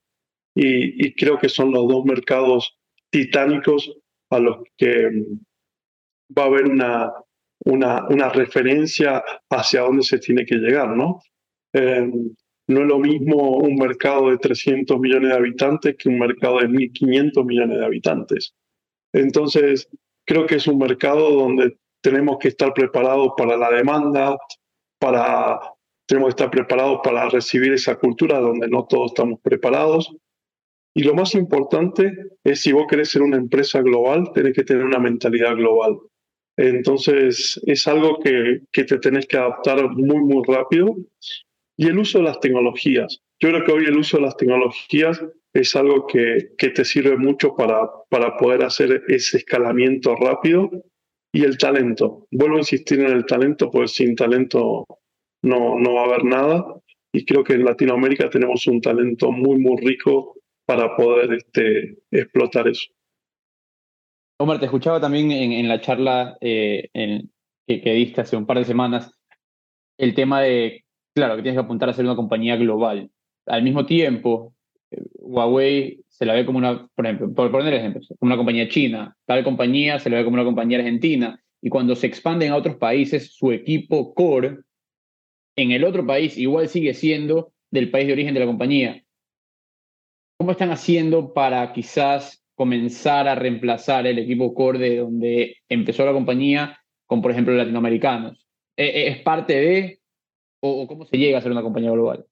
y, y creo que son los dos mercados titánicos a los que va a haber una, una, una referencia hacia dónde se tiene que llegar, ¿no? Eh, no es lo mismo un mercado de 300 millones de habitantes que un mercado de 1.500 millones de habitantes. Entonces, creo que es un mercado donde tenemos que estar preparados para la demanda, para, tenemos que estar preparados para recibir esa cultura donde no todos estamos preparados. Y lo más importante es si vos querés ser una empresa global, tenés que tener una mentalidad global. Entonces, es algo que, que te tenés que adaptar muy, muy rápido y el uso de las tecnologías. Yo creo que hoy el uso de las tecnologías es algo que, que te sirve mucho para, para poder hacer ese escalamiento rápido y el talento. Vuelvo a insistir en el talento, pues sin talento no, no va a haber nada. Y creo que en Latinoamérica tenemos un talento muy, muy rico para poder este, explotar eso. Omar, te escuchaba también en, en la charla eh, en, que, que diste hace un par de semanas el tema de claro, que tienes que apuntar a ser una compañía global. Al mismo tiempo, Huawei se la ve como una, por ejemplo, por poner ejemplos, como una compañía china, tal compañía se la ve como una compañía argentina, y cuando se expanden a otros países, su equipo core en el otro país igual sigue siendo del país de origen de la compañía. ¿Cómo están haciendo para quizás comenzar a reemplazar el equipo core de donde empezó la compañía con, por ejemplo, latinoamericanos? ¿Es parte de o, cómo se llega a ser una compañía global?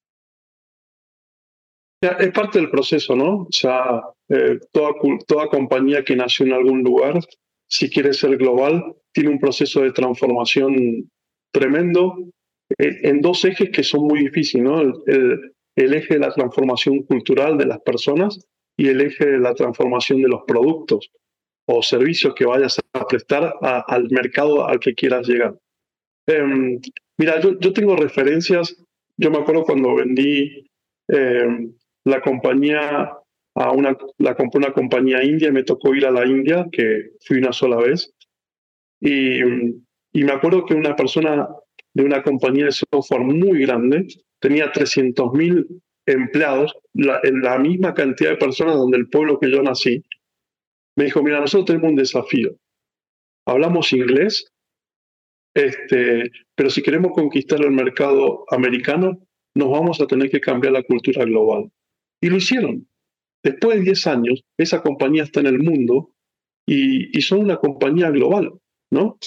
Es parte del proceso, ¿no? O sea, eh, toda, compañía que nació en algún lugar, si quiere ser global, tiene un proceso de transformación tremendo eh, en dos ejes que son muy difíciles, ¿no? El, eje de la transformación cultural de las personas y el eje de la transformación de los productos. o servicios que vayas a prestar al mercado al que quieras llegar. Em, mira, yo, yo tengo referencias, yo me acuerdo cuando vendí em, la compañía a una, la compré una compañía india y me tocó ir a la India, que fui una sola vez. Y, y me acuerdo que una persona de una compañía de software muy grande tenía 300.000 empleados, la, en la misma cantidad de personas donde el pueblo que yo nací. Me dijo, mira, nosotros tenemos un desafío. Hablamos inglés, este, pero si queremos conquistar el mercado americano, nos vamos a tener que cambiar la cultura global. Y lo hicieron. Después de 10 años, esa compañía está en el mundo y, y son una compañía global, ¿no?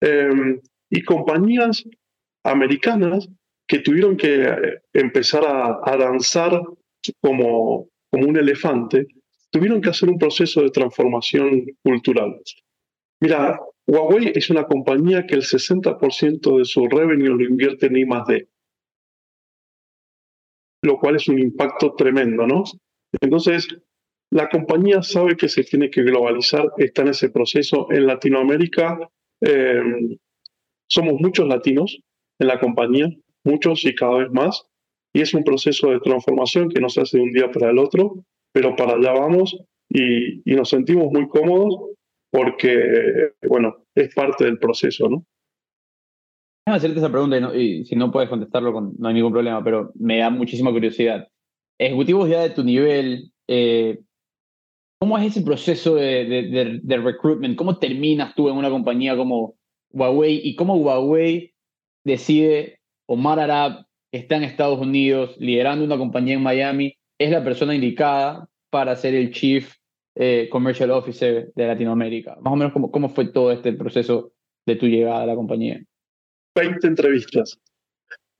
Em, y compañías americanas que tuvieron que eh, empezar a, a danzar como, como un elefante, tuvieron que hacer un proceso de transformación cultural. Mira, Huawei es una compañía que el 60% de su revenue lo invierte en I+D, lo cual es un impacto tremendo, ¿no? Entonces, la compañía sabe que se tiene que globalizar, está en ese proceso. En Latinoamérica eh, somos muchos latinos en la compañía, muchos y cada vez más, y es un proceso de transformación que no se hace de un día para el otro, pero para allá vamos y, y nos sentimos muy cómodos porque, bueno, es parte del proceso, ¿no? Déjame hacerte esa pregunta y, no- si no puedes contestarlo, con- no hay ningún problema, pero me da muchísima curiosidad. Ejecutivos ya de tu nivel, eh, ¿cómo es ese proceso de, de, de- recruitment? ¿Cómo terminas tú en una compañía como Huawei y cómo Huawei decide Omar Arab está en Estados Unidos liderando una compañía en Miami, es la persona indicada para ser el Chief eh, Commercial Officer de Latinoamérica? Más o menos, ¿cómo, ¿cómo fue todo este proceso de tu llegada a la compañía? 20 entrevistas.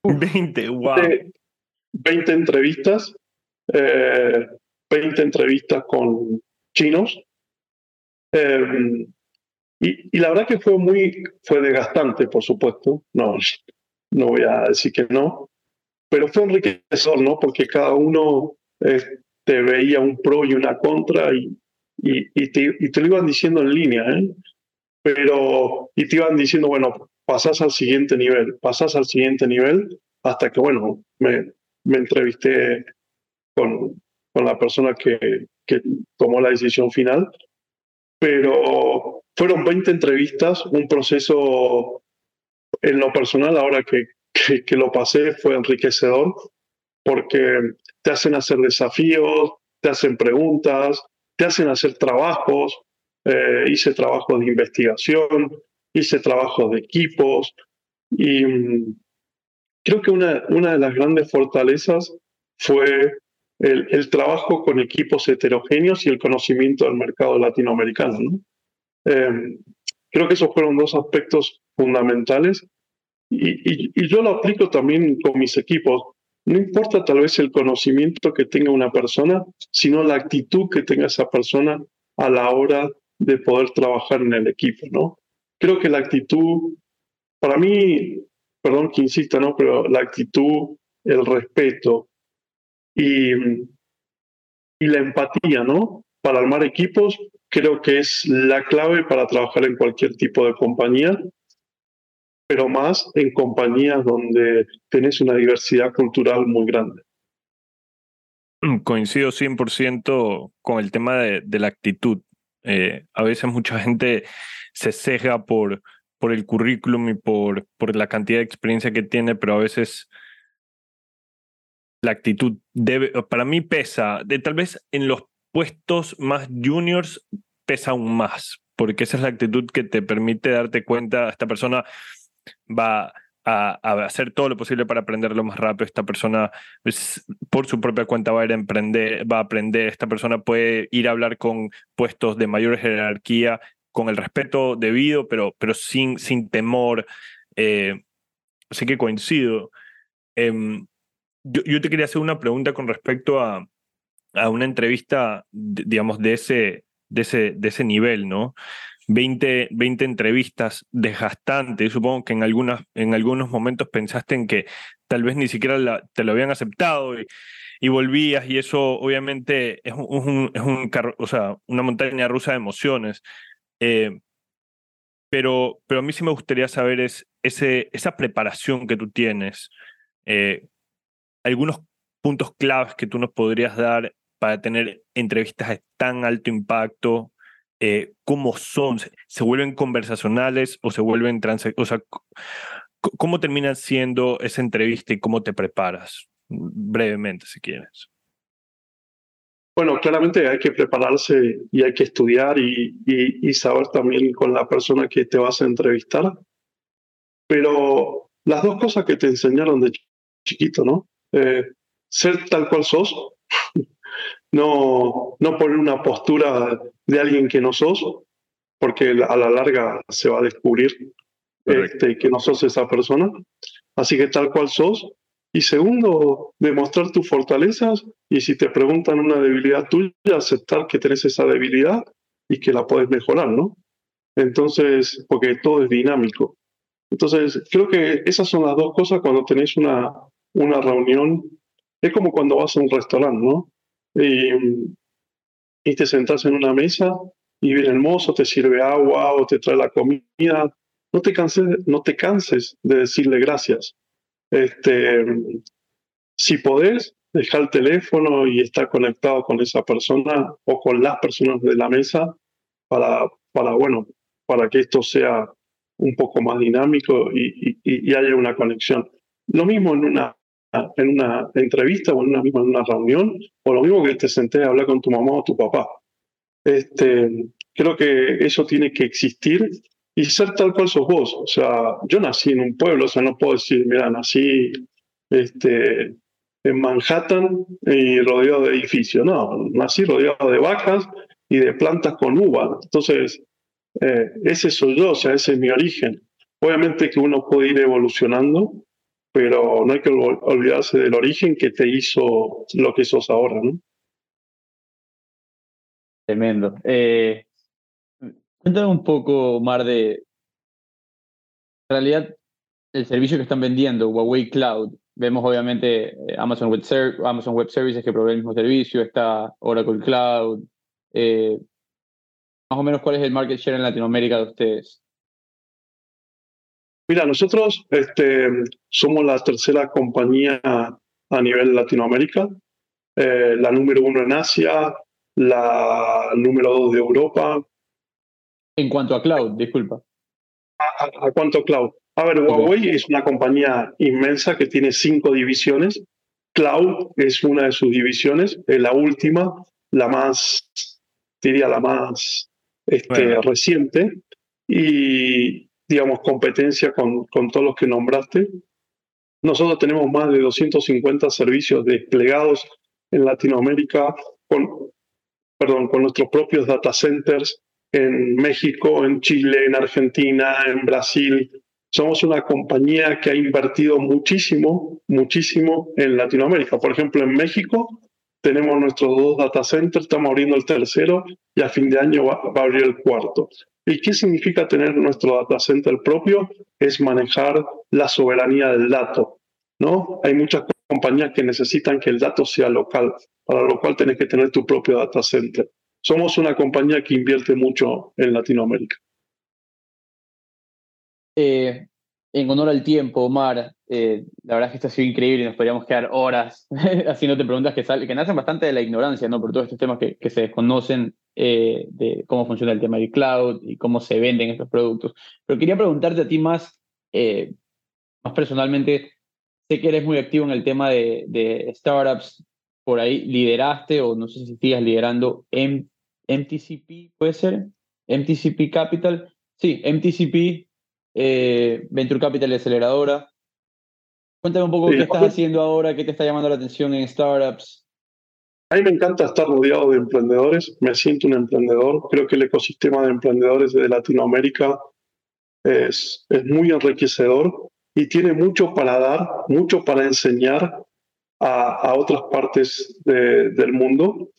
20, wow. 20, 20 entrevistas, eh, 20 entrevistas con chinos. Eh, y, y la verdad que fue muy, fue desgastante, por supuesto. No, no voy a decir que no, pero fue enriquecedor, ¿no? Porque cada uno eh, te veía un pro y una contra y, y, y te, y te lo iban diciendo en línea, ¿eh? Pero, y te iban diciendo, bueno, pasás al siguiente nivel, pasás al siguiente nivel, hasta que, bueno, me, me entrevisté con, con la persona que, que tomó la decisión final. Pero fueron 20 entrevistas, un proceso en lo personal, ahora que, que, que lo pasé, fue enriquecedor, porque te hacen hacer desafíos, te hacen preguntas, te hacen hacer trabajos. Eh, hice trabajos de investigación, hice trabajos de equipos y mm, creo que una, una de las grandes fortalezas fue el, trabajo con equipos heterogéneos y el conocimiento del mercado latinoamericano. ¿no? Eh, creo que esos fueron dos aspectos fundamentales y yo lo aplico también con mis equipos. No importa tal vez el conocimiento que tenga una persona, sino la actitud que tenga esa persona a la hora de poder trabajar en el equipo, ¿no? Creo que la actitud, para mí, perdón que insista, ¿no? Pero la actitud, el respeto y, la empatía, ¿no? Para armar equipos, creo que es la clave para trabajar en cualquier tipo de compañía, pero más en compañías donde tenés una diversidad cultural muy grande. Mm, Coincido 100% con el tema de, la actitud. Eh, a veces mucha gente se sesga por, por el currículum y por, por la cantidad de experiencia que tiene, pero a veces la actitud debe, para mí pesa, de, tal vez en los puestos más juniors pesa aún más, porque esa es la actitud que te permite darte cuenta, esta persona va a, hacer todo lo posible para aprender lo más rápido, esta persona por su propia cuenta va a emprender, va a aprender, esta persona puede ir a hablar con puestos de mayor jerarquía con el respeto debido, pero, pero sin, sin temor. Eh, así que coincido. Em, yo, yo te quería hacer una pregunta con respecto a, a una entrevista, digamos, de ese, de ese, de ese nivel, ¿no? 20, 20 entrevistas desgastantes. Supongo que en, algunas, en algunos momentos pensaste en que tal vez ni siquiera te lo habían aceptado y, y volvías y eso obviamente es, un, es un o sea, una montaña rusa de emociones. Eh, pero, pero a mí sí me gustaría saber es ese, esa preparación que tú tienes, eh, algunos puntos claves que tú nos podrías dar para tener entrevistas de tan alto impacto, eh, cómo son, ¿Se, vuelven conversacionales o se vuelven trans, o sea, cómo terminan siendo esa entrevista y cómo te preparas, brevemente si quieres. Bueno, claramente hay que prepararse y hay que estudiar y, y- y saber también con la persona que te vas a entrevistar. Pero las dos cosas que te enseñaron de chi- chiquito, ¿no? Eh, ser tal cual sos, no, no poner una postura de alguien que no sos, porque a la larga se va a descubrir este, que no sos esa persona. Así que tal cual sos. Y segundo, demostrar tus fortalezas y si te preguntan una debilidad tuya, aceptar que tenés esa debilidad y que la podés mejorar, ¿no? Entonces, porque todo es dinámico. Entonces, creo que esas son las dos cosas cuando tenés una, una reunión. Es como cuando vas a un restaurante, ¿no? Y, y te sentás en una mesa y viene el mozo, te sirve agua o te trae la comida. No te canses, no te canses de decirle gracias. Este, si podés, dejar el teléfono y estar conectado con esa persona o con las personas de la mesa para, para bueno, para que esto sea un poco más dinámico y- y haya una conexión. Lo mismo en una, en una entrevista o en una en una reunión, o lo mismo que te sentés a hablar con tu mamá o tu papá. Este, creo que eso tiene que existir y ser tal cual sos vos. O sea, yo nací en un pueblo, o sea, no puedo decir, mira, nací este, en Manhattan y rodeado de edificios. No, nací rodeado de vacas y de plantas con uva. Entonces, eh, ese soy yo, o sea, ese es mi origen. Obviamente que uno puede ir evolucionando, pero no hay que ol- olvidarse del origen que te hizo lo que sos ahora, ¿no? Tremendo. Eh, cuéntame un poco, Omar, de en realidad el servicio que están vendiendo, Huawei Cloud. Vemos obviamente eh, Amazon Web, Ser- Amazon Web Services que provee el mismo servicio, está Oracle Cloud. Eh, más o menos, ¿cuál es el market share en Latinoamérica de ustedes? Mira, nosotros este, somos la tercera compañía a nivel Latinoamérica, eh, la número uno en Asia, la número dos de Europa. En cuanto a cloud, disculpa. ¿A, a cuánto cloud? A ver, Huawei es una compañía inmensa que tiene cinco divisiones. Cloud es una de sus divisiones, es la última, la más, diría la más este, Bueno. reciente. Y, digamos, competencia con, con todos los que nombraste. Nosotros tenemos más de 250 servicios desplegados en Latinoamérica con, perdón, con nuestros propios data centers en México, en Chile, en Argentina, en Brasil. Somos una compañía que ha invertido muchísimo, muchísimo en Latinoamérica. Por ejemplo, en México tenemos nuestros dos data centers, estamos abriendo el tercero y a fin de año va, va a abrir el cuarto. ¿Y qué significa tener nuestro data center propio? Es manejar la soberanía del dato. ¿no? Hay muchas compañías que necesitan que el dato sea local, para lo cual tenés que tener tu propio data center. Somos una compañía que invierte mucho en Latinoamérica. Eh, en honor al tiempo, Omar, eh, la verdad es que esto ha sido increíble y nos podríamos quedar horas haciéndote preguntas que, sal- que nacen bastante de la ignorancia, ¿no? Por todos estos temas que, que se desconocen eh, de cómo funciona el tema del cloud y cómo se venden estos productos. Pero quería preguntarte a ti más, eh, más personalmente, sé que eres muy activo en el tema de, startups, por ahí lideraste o no sé si sigues liderando M- MTCP, ¿puede ser? MTCP Capital. Sí, MTCP, Venture Capital aceleradora. Cuéntame un poco Sí, qué estás haciendo ahora, qué te está llamando la atención en startups. A mí me encanta estar rodeado de emprendedores, me siento un emprendedor, creo que el ecosistema de emprendedores de Latinoamérica es, es muy enriquecedor y tiene mucho para dar, mucho para enseñar a, a otras partes de- del mundo.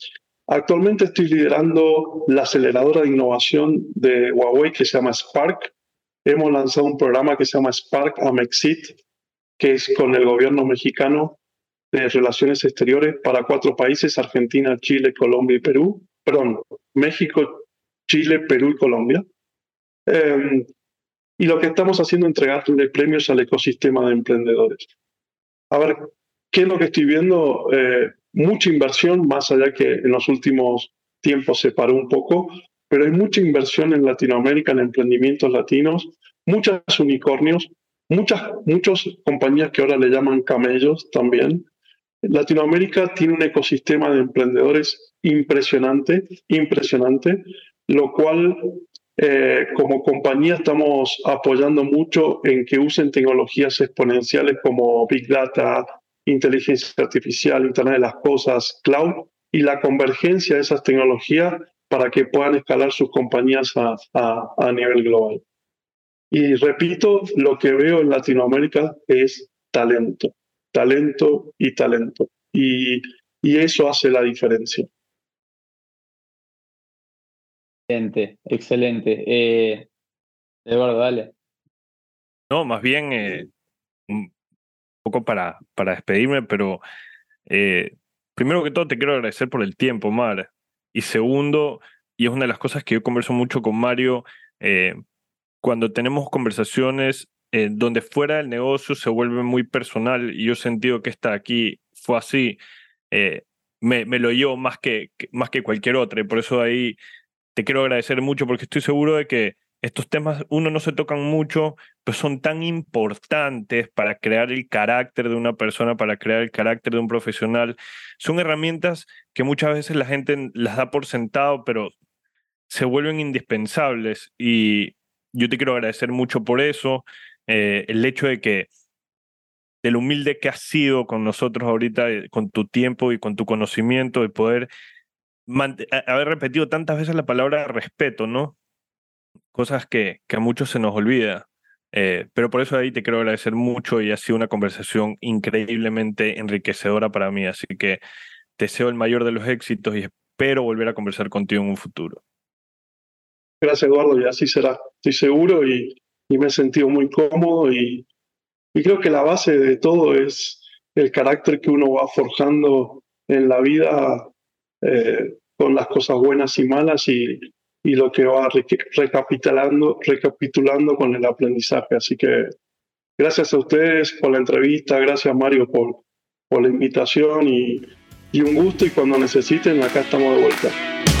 Actualmente estoy liderando la aceleradora de innovación de Huawei que se llama Spark. Hemos lanzado un programa que se llama Spark Amexit, que es con el gobierno mexicano de Relaciones Exteriores para cuatro países, Argentina, Chile, Colombia y Perú. Perdón, México, Chile, Perú y Colombia. Eh, y lo que estamos haciendo es entregarle premios al ecosistema de emprendedores. A ver, ¿qué es lo que estoy viendo? Eh, mucha inversión, más allá que en los últimos tiempos se paró un poco, pero hay mucha inversión en Latinoamérica, en emprendimientos latinos, muchos unicornios, muchas muchas compañías que ahora le llaman camellos también. Latinoamérica tiene un ecosistema de emprendedores impresionante, impresionante, lo cual eh, como compañía estamos apoyando mucho en que usen tecnologías exponenciales como Big Data, inteligencia artificial, Internet de las Cosas, cloud, y la convergencia de esas tecnologías para que puedan escalar sus compañías a, a, a nivel global. Y repito, lo que veo en Latinoamérica es talento, talento y talento. Y, y eso hace la diferencia. Excelente, excelente. Eh, Eduardo, dale. No, más bien eh, un poco para, para despedirme, pero eh, primero que todo te quiero agradecer por el tiempo, Mar. Y segundo, y es una de las cosas que yo converso mucho con Mario, eh, cuando tenemos conversaciones eh, donde fuera del negocio se vuelve muy personal, y yo he sentido que esta aquí fue así, eh, me, me, lo llevo más que, más que cualquier otra, y por eso ahí te quiero agradecer mucho, porque estoy seguro de que estos temas, uno no se tocan mucho, pero son tan importantes para crear el carácter de una persona, para crear el carácter de un profesional. Son herramientas que muchas veces la gente las da por sentado, pero se vuelven indispensables. Y yo te quiero agradecer mucho por eso. Eh, el hecho de que, de lo humilde que has sido con nosotros ahorita, eh, con tu tiempo y con tu conocimiento, de poder haber repetido tantas veces la palabra respeto, ¿no? cosas que, que a muchos se nos olvida. Eh, pero por eso ahí te quiero agradecer mucho y ha sido una conversación increíblemente enriquecedora para mí. Así que deseo el mayor de los éxitos y espero volver a conversar contigo en un futuro. Gracias, Eduardo, y así será. Estoy seguro y, y me he sentido muy cómodo y, y, creo que la base de todo es el carácter que uno va forjando en la vida eh, con las cosas buenas y malas y, y lo que va recapitulando, recapitulando con el aprendizaje. Así que gracias a ustedes por la entrevista, gracias Mario por, por la invitación y, y un gusto y cuando necesiten acá estamos de vuelta.